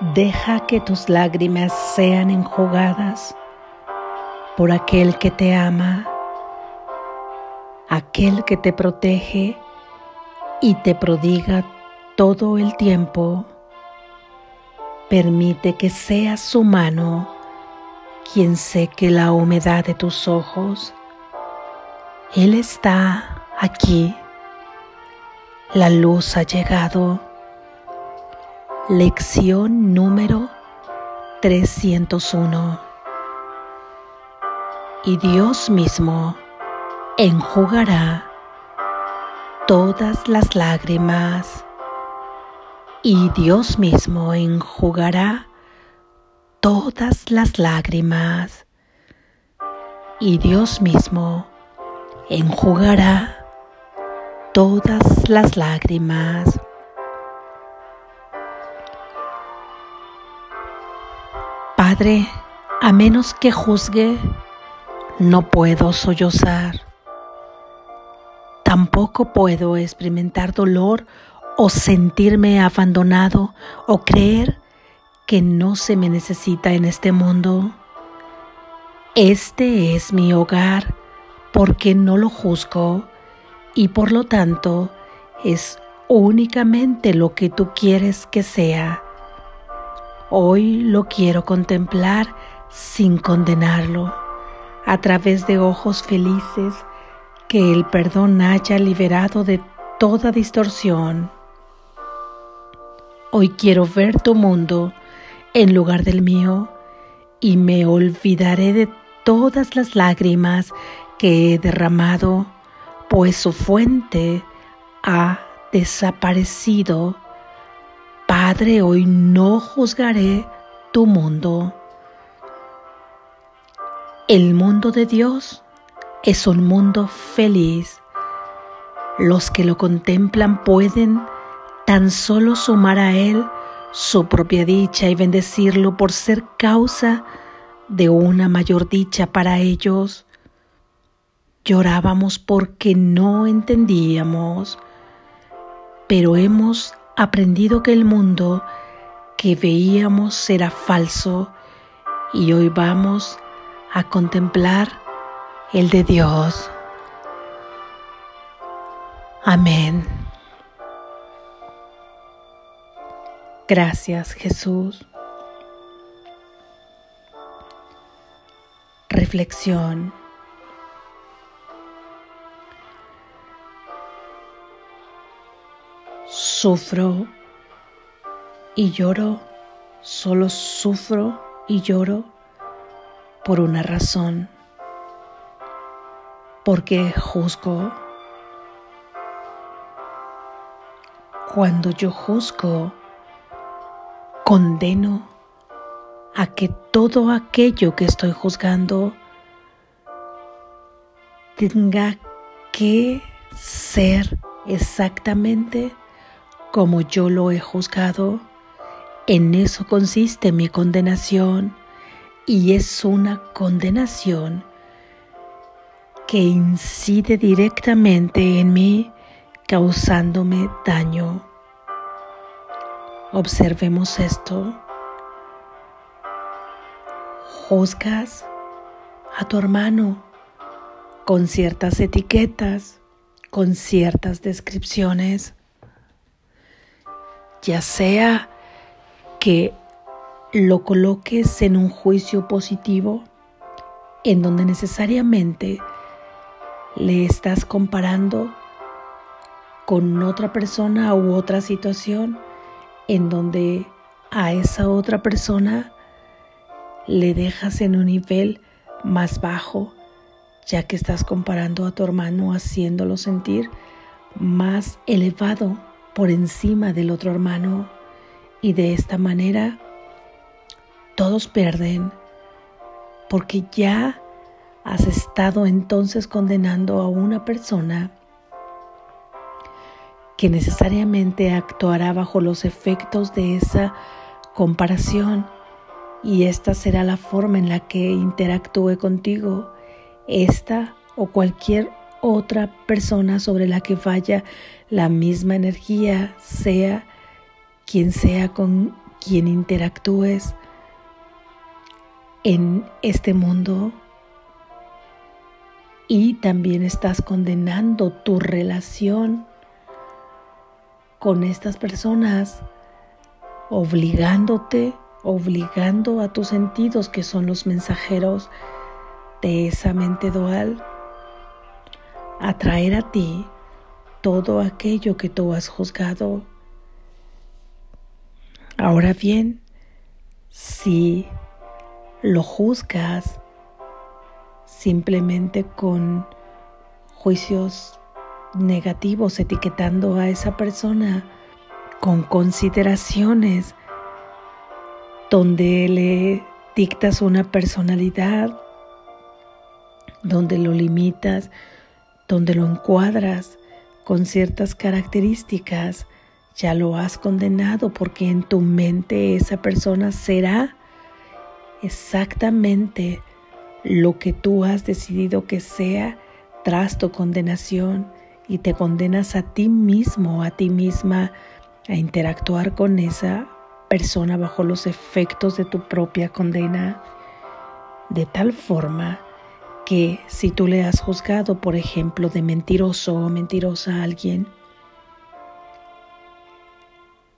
Deja que tus lágrimas sean enjugadas por aquel que te ama, aquel que te protege y te prodiga todo el tiempo. Permite que sea su mano quien seque la humedad de tus ojos. Él está aquí. La luz ha llegado. Lección número 301. Y Dios mismo enjugará todas las lágrimas. Y Dios mismo enjugará todas las lágrimas y Dios mismo enjugará todas las lágrimas. Padre, a menos que juzgue, no puedo sollozar. Tampoco puedo experimentar dolor o sentirme abandonado o creer que no se me necesita en este mundo. Este es mi hogar porque no lo juzgo y por lo tanto es únicamente lo que tú quieres que sea. Hoy lo quiero contemplar sin condenarlo, a través de ojos felices que el perdón haya liberado de toda distorsión. Hoy quiero ver tu mundo en lugar del mío, y me olvidaré de todas las lágrimas que he derramado, pues su fuente ha desaparecido. Padre, hoy no juzgaré tu mundo. El mundo de Dios es un mundo feliz. Los que lo contemplan pueden tan solo sumar a Él su propia dicha y bendecirlo por ser causa de una mayor dicha para ellos. Llorábamos porque no entendíamos, pero hemos aprendido que el mundo que veíamos era falso y hoy vamos a contemplar el de Dios. Amén. Gracias Jesús. Reflexión. Sufro y lloro, solo sufro y lloro por una razón, porque juzgo. Cuando yo juzgo, condeno a que todo aquello que estoy juzgando tenga que ser exactamente como yo lo he juzgado. En eso consiste mi condenación y es una condenación que incide directamente en mí causándome daño. Observemos esto. Juzgas a tu hermano con ciertas etiquetas, con ciertas descripciones, ya sea que lo coloques en un juicio positivo, en donde necesariamente le estás comparando con otra persona u otra situación en donde a esa otra persona le dejas en un nivel más bajo, ya que estás comparando a tu hermano haciéndolo sentir más elevado por encima del otro hermano y de esta manera todos pierden porque ya has estado entonces condenando a una persona que necesariamente actuará bajo los efectos de esa comparación y esta será la forma en la que interactúe contigo, esta o cualquier otra persona sobre la que vaya la misma energía, sea quien sea con quien interactúes en este mundo. Y también estás condenando tu relación con estas personas, obligándote, obligando a tus sentidos que son los mensajeros de esa mente dual a traer a ti todo aquello que tú has juzgado. Ahora bien, si lo juzgas simplemente con juicios negativos, etiquetando a esa persona con consideraciones donde le dictas una personalidad, donde lo limitas, donde lo encuadras con ciertas características, ya lo has condenado porque en tu mente esa persona será exactamente lo que tú has decidido que sea tras tu condenación y te condenas a ti mismo, a ti misma, a interactuar con esa persona bajo los efectos de tu propia condena, de tal forma que si tú le has juzgado, por ejemplo, de mentiroso o mentirosa a alguien,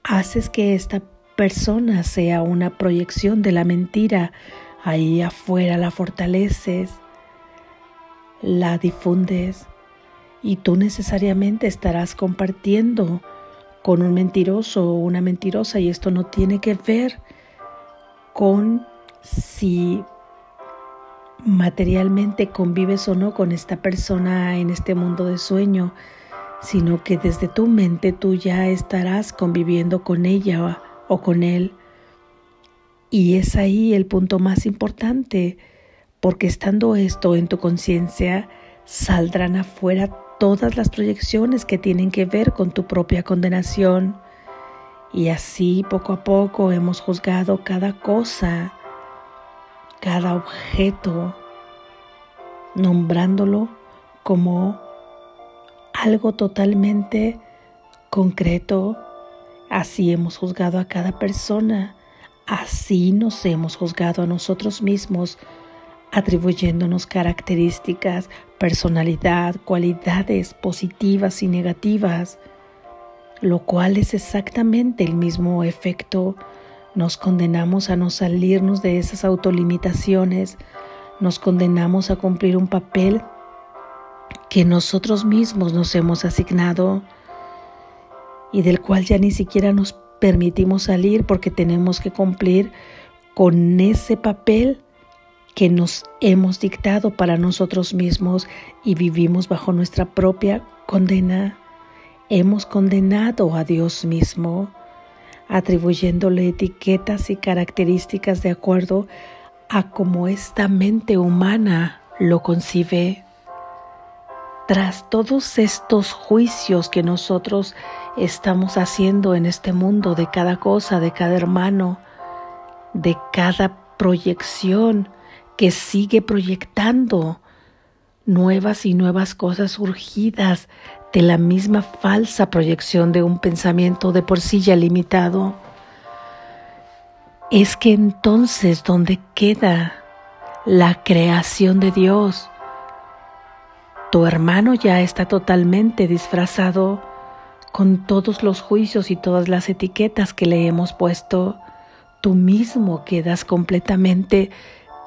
haces que esta persona sea una proyección de la mentira. Ahí afuera, la fortaleces, la difundes y tú necesariamente estarás compartiendo con un mentiroso o una mentirosa. Y esto no tiene que ver con si materialmente convives o no con esta persona en este mundo de sueño, sino que desde tu mente tú ya estarás conviviendo con ella o con él. Y es ahí el punto más importante, porque estando esto en tu conciencia, saldrán afuera todas las proyecciones que tienen que ver con tu propia condenación. Y así poco a poco hemos juzgado cada cosa, cada objeto, nombrándolo como algo totalmente concreto. Así hemos juzgado a cada persona, así nos hemos juzgado a nosotros mismos atribuyéndonos características, personalidad, cualidades positivas y negativas, lo cual es exactamente el mismo efecto. Nos condenamos a no salirnos de esas autolimitaciones, nos condenamos a cumplir un papel que nosotros mismos nos hemos asignado y del cual ya ni siquiera nos permitimos salir porque tenemos que cumplir con ese papel que nos hemos dictado para nosotros mismos y vivimos bajo nuestra propia condena. Hemos condenado a Dios mismo, atribuyéndole etiquetas y características de acuerdo a cómo esta mente humana lo concibe. Tras todos estos juicios que nosotros estamos haciendo en este mundo de cada cosa, de cada hermano, de cada proyección, que sigue proyectando nuevas y nuevas cosas surgidas de la misma falsa proyección de un pensamiento de por sí ya limitado. Es que entonces donde queda la creación de Dios, tu hermano ya está totalmente disfrazado con todos los juicios y todas las etiquetas que le hemos puesto. Tú mismo quedas completamente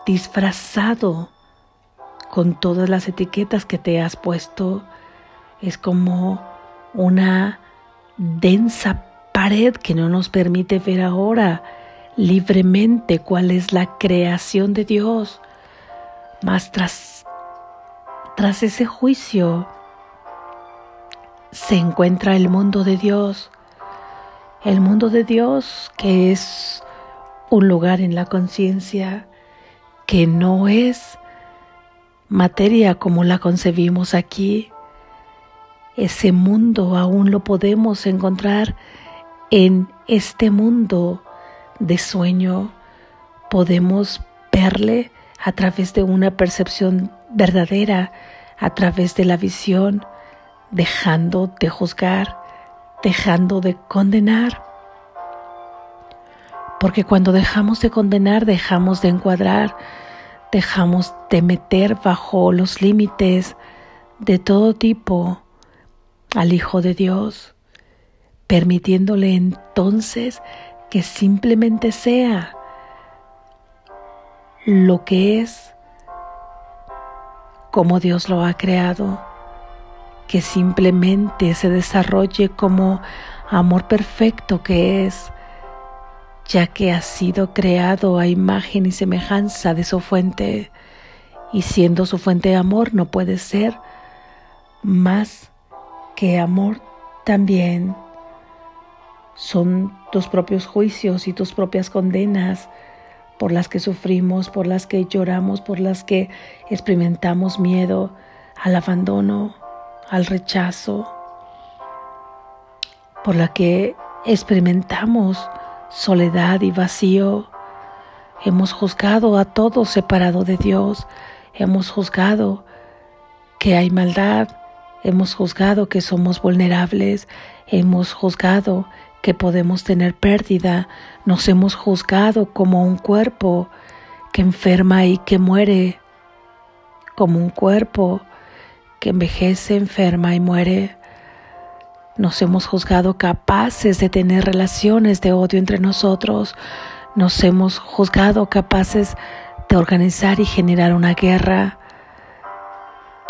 disfrazado con todas las etiquetas que te has puesto. Es como una densa pared que no nos permite ver ahora libremente cuál es la creación de Dios. Mas tras, tras ese juicio se encuentra el mundo de Dios. El mundo de Dios que es un lugar en la conciencia que no es materia como la concebimos aquí. Ese mundo aún lo podemos encontrar en este mundo de sueño. Podemos verle a través de una percepción verdadera, a través de la visión, dejando de juzgar, dejando de condenar. Porque cuando dejamos de condenar, dejamos de encuadrar, dejamos de meter bajo los límites de todo tipo al Hijo de Dios, permitiéndole entonces que simplemente sea lo que es como Dios lo ha creado, que simplemente se desarrolle como amor perfecto que es ya que ha sido creado a imagen y semejanza de su fuente, y siendo su fuente de amor no puede ser más que amor también. Son tus propios juicios y tus propias condenas por las que sufrimos, por las que lloramos, por las que experimentamos miedo al abandono, al rechazo, por la que experimentamos soledad y vacío. Hemos juzgado a todos separado de Dios. Hemos juzgado que hay maldad. Hemos juzgado que somos vulnerables. Hemos juzgado que podemos tener pérdida. Nos hemos juzgado como un cuerpo que enferma y que muere. Como un cuerpo que envejece, enferma y muere. Nos hemos juzgado capaces de tener relaciones de odio entre nosotros. Nos hemos juzgado capaces de organizar y generar una guerra.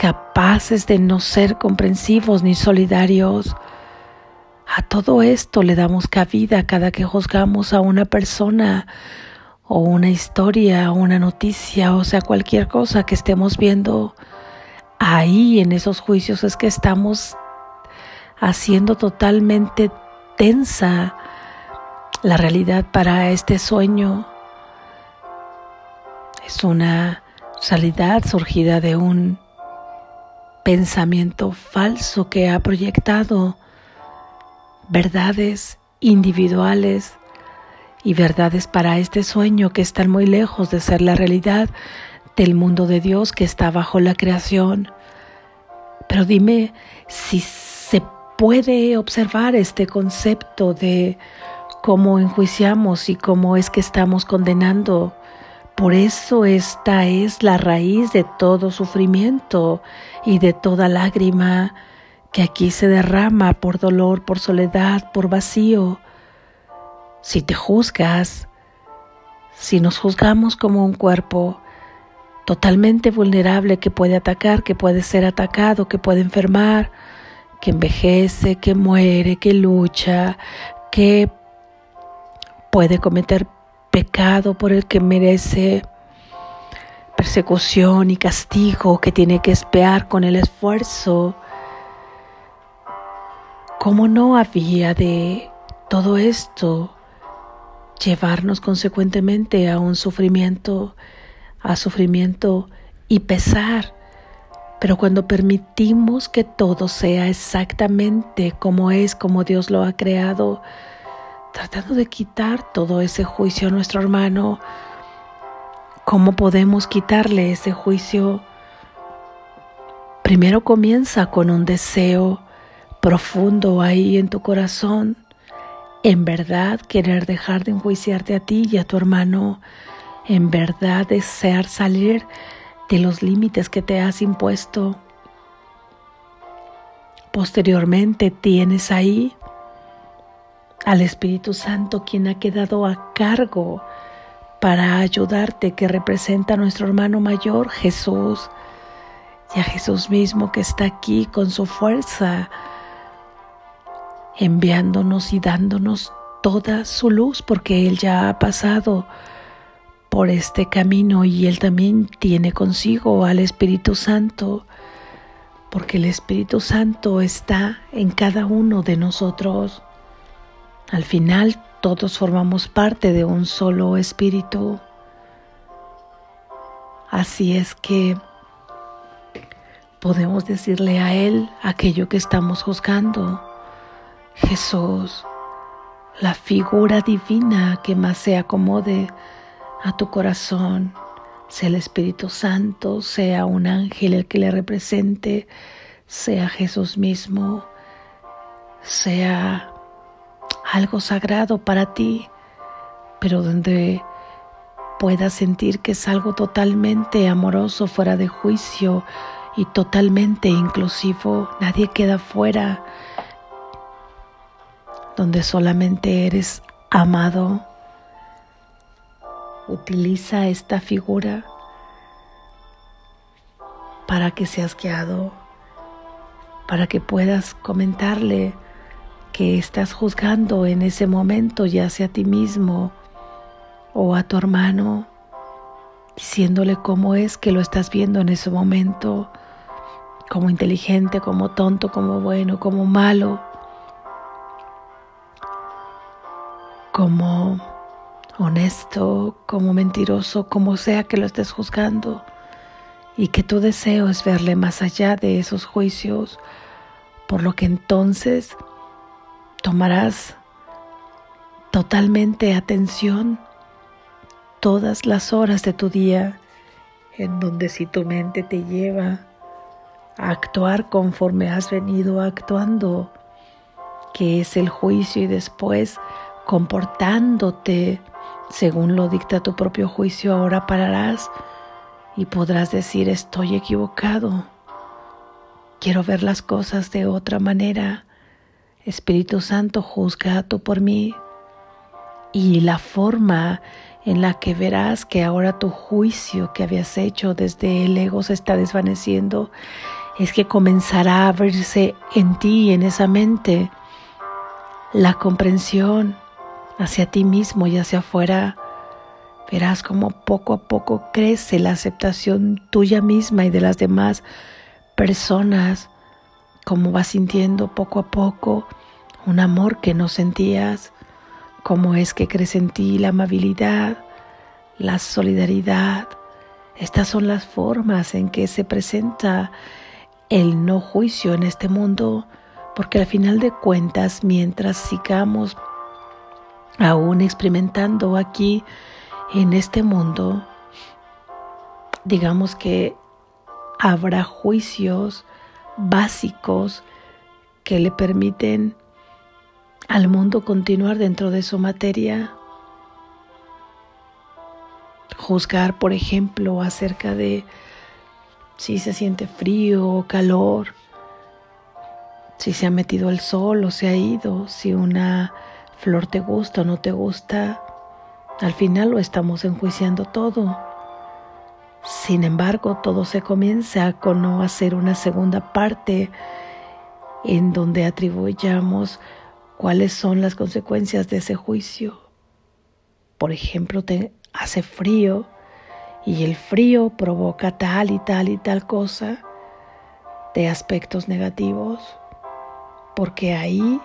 Capaces de no ser comprensivos ni solidarios. A todo esto le damos cabida cada que juzgamos a una persona o una historia o una noticia, o sea, cualquier cosa que estemos viendo. Ahí en esos juicios es que estamos haciendo totalmente tensa la realidad para este sueño. Es una realidad surgida de un pensamiento falso que ha proyectado verdades individuales y verdades para este sueño que están muy lejos de ser la realidad del mundo de Dios que está bajo la creación. Pero dime si puede observar este concepto de cómo enjuiciamos y cómo es que estamos condenando. Por eso esta es la raíz de todo sufrimiento y de toda lágrima que aquí se derrama por dolor, por soledad, por vacío. Si te juzgas, si nos juzgamos como un cuerpo totalmente vulnerable que puede atacar, que puede ser atacado, que puede enfermar, que envejece, que muere, que lucha, que puede cometer pecado por el que merece persecución y castigo, que tiene que espear con el esfuerzo. ¿Cómo no había de todo esto llevarnos consecuentemente a un sufrimiento, a sufrimiento y pesar? Pero cuando permitimos que todo sea exactamente como es, como Dios lo ha creado, tratando de quitar todo ese juicio a nuestro hermano, ¿cómo podemos quitarle ese juicio? Primero comienza con un deseo profundo ahí en tu corazón, en verdad querer dejar de enjuiciarte a ti y a tu hermano, en verdad desear salir de los límites que te has impuesto. Posteriormente tienes ahí al Espíritu Santo quien ha quedado a cargo para ayudarte, que representa a nuestro hermano mayor Jesús y a Jesús mismo que está aquí con su fuerza, enviándonos y dándonos toda su luz porque Él ya ha pasado por este camino y Él también tiene consigo al Espíritu Santo, porque el Espíritu Santo está en cada uno de nosotros. Al final todos formamos parte de un solo Espíritu. Así es que podemos decirle a Él aquello que estamos juzgando. Jesús, la figura divina que más se acomode a tu corazón, sea el Espíritu Santo, sea un ángel el que le represente, sea Jesús mismo, sea algo sagrado para ti, pero donde puedas sentir que es algo totalmente amoroso, fuera de juicio y totalmente inclusivo. Nadie queda fuera, donde solamente eres amado. Utiliza esta figura para que seas guiado, para que puedas comentarle que estás juzgando en ese momento, ya sea a ti mismo o a tu hermano, diciéndole cómo es que lo estás viendo en ese momento, como inteligente, como tonto, como bueno, como malo, como honesto, como mentiroso, como sea que lo estés juzgando, y que tu deseo es verle más allá de esos juicios, por lo que entonces tomarás totalmente atención todas las horas de tu día en donde si tu mente te lleva a actuar conforme has venido actuando, que es el juicio y después comportándote según lo dicta tu propio juicio, ahora pararás y podrás decir estoy equivocado, quiero ver las cosas de otra manera. Espíritu Santo, juzga tú por mí. Y la forma en la que verás que ahora tu juicio que habías hecho desde el ego se está desvaneciendo, es que comenzará a abrirse en ti, en esa mente, la comprensión hacia ti mismo y hacia afuera. Verás como poco a poco crece la aceptación tuya misma y de las demás personas, como vas sintiendo poco a poco un amor que no sentías, cómo es que crece en ti la amabilidad, la solidaridad. Estas son las formas en que se presenta el no juicio en este mundo, porque al final de cuentas, mientras sigamos aún experimentando aquí en este mundo, digamos que habrá juicios básicos que le permiten al mundo continuar dentro de su materia. Juzgar, por ejemplo, acerca de si se siente frío o calor, si se ha metido el sol o se ha ido, si una flor te gusta o no te gusta. Al final lo estamos enjuiciando todo. Sin embargo, todo se comienza con no hacer una segunda parte en donde atribuyamos cuáles son las consecuencias de ese juicio. Por ejemplo, te hace frío y el frío provoca tal y tal y tal cosa de aspectos negativos, porque ahí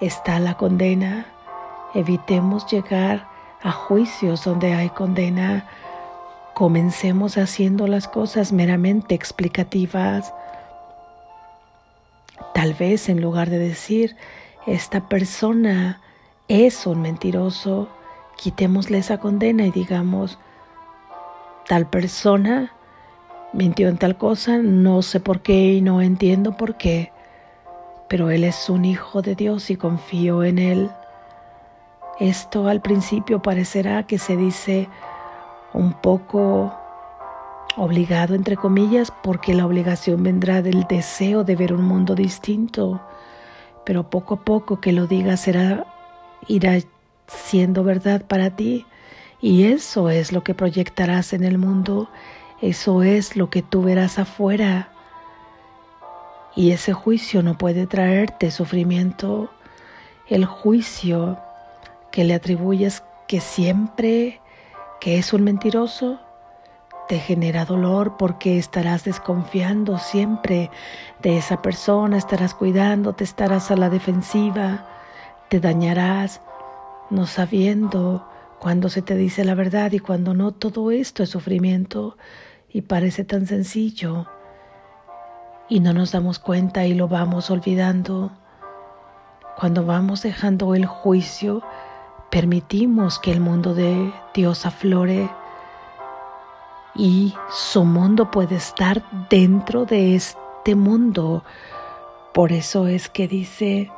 está la condena. Evitemos llegar a juicios donde hay condena. Comencemos haciendo las cosas meramente explicativas. Tal vez en lugar de decir, esta persona es un mentiroso, quitémosle esa condena y digamos, tal persona mintió en tal cosa, no sé por qué y no entiendo por qué, pero él es un hijo de Dios y confío en él. Esto al principio parecerá que se dice un poco obligado, entre comillas, porque la obligación vendrá del deseo de ver un mundo distinto pero poco a poco que lo digas será, irá siendo verdad para ti y eso es lo que proyectarás en el mundo, eso es lo que tú verás afuera. Y ese juicio no puede traerte sufrimiento. El juicio que le atribuyes que siempre que es un mentiroso, te genera dolor porque estarás desconfiando siempre de esa persona, estarás cuidando, te estarás a la defensiva, te dañarás no sabiendo cuando se te dice la verdad y cuando no, todo esto es sufrimiento y parece tan sencillo y no nos damos cuenta y lo vamos olvidando. Cuando vamos dejando el juicio, permitimos que el mundo de Dios aflore y su mundo puede estar dentro de este mundo. Por eso es que dice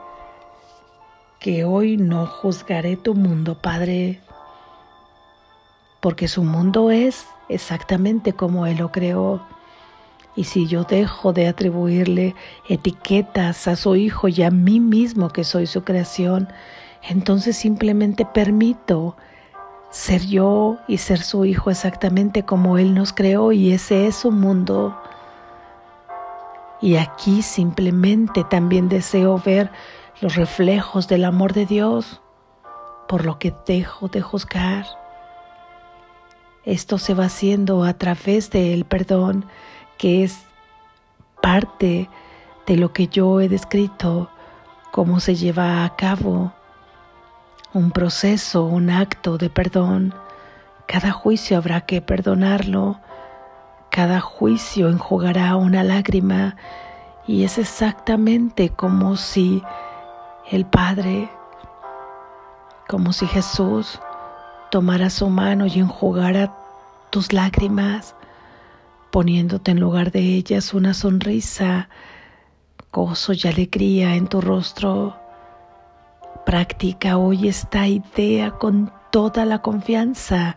que hoy no juzgaré tu mundo, Padre. porque su mundo es exactamente como Él lo creó. Y si yo dejo de atribuirle etiquetas a su hijo y a mí mismo que soy su creación, entonces simplemente permito ser yo y ser su hijo exactamente como Él nos creó y ese es su mundo. Y aquí simplemente también deseo ver los reflejos del amor de Dios, por lo que dejo de juzgar. Esto se va haciendo a través del perdón, que es parte de lo que yo he descrito, cómo se lleva a cabo un proceso, un acto de perdón. Cada juicio habrá que perdonarlo, cada juicio enjugará una lágrima y es exactamente como si el Padre, como si Jesús tomara su mano y enjugara tus lágrimas, poniéndote en lugar de ellas una sonrisa, gozo y alegría en tu rostro. Practica hoy esta idea con toda la confianza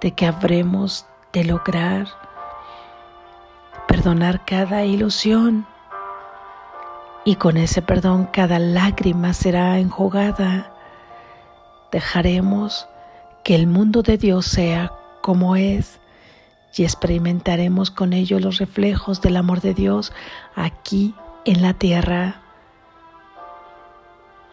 de que habremos de lograr perdonar cada ilusión y con ese perdón cada lágrima será enjugada. Dejaremos que el mundo de Dios sea como es y experimentaremos con ello los reflejos del amor de Dios aquí en la tierra.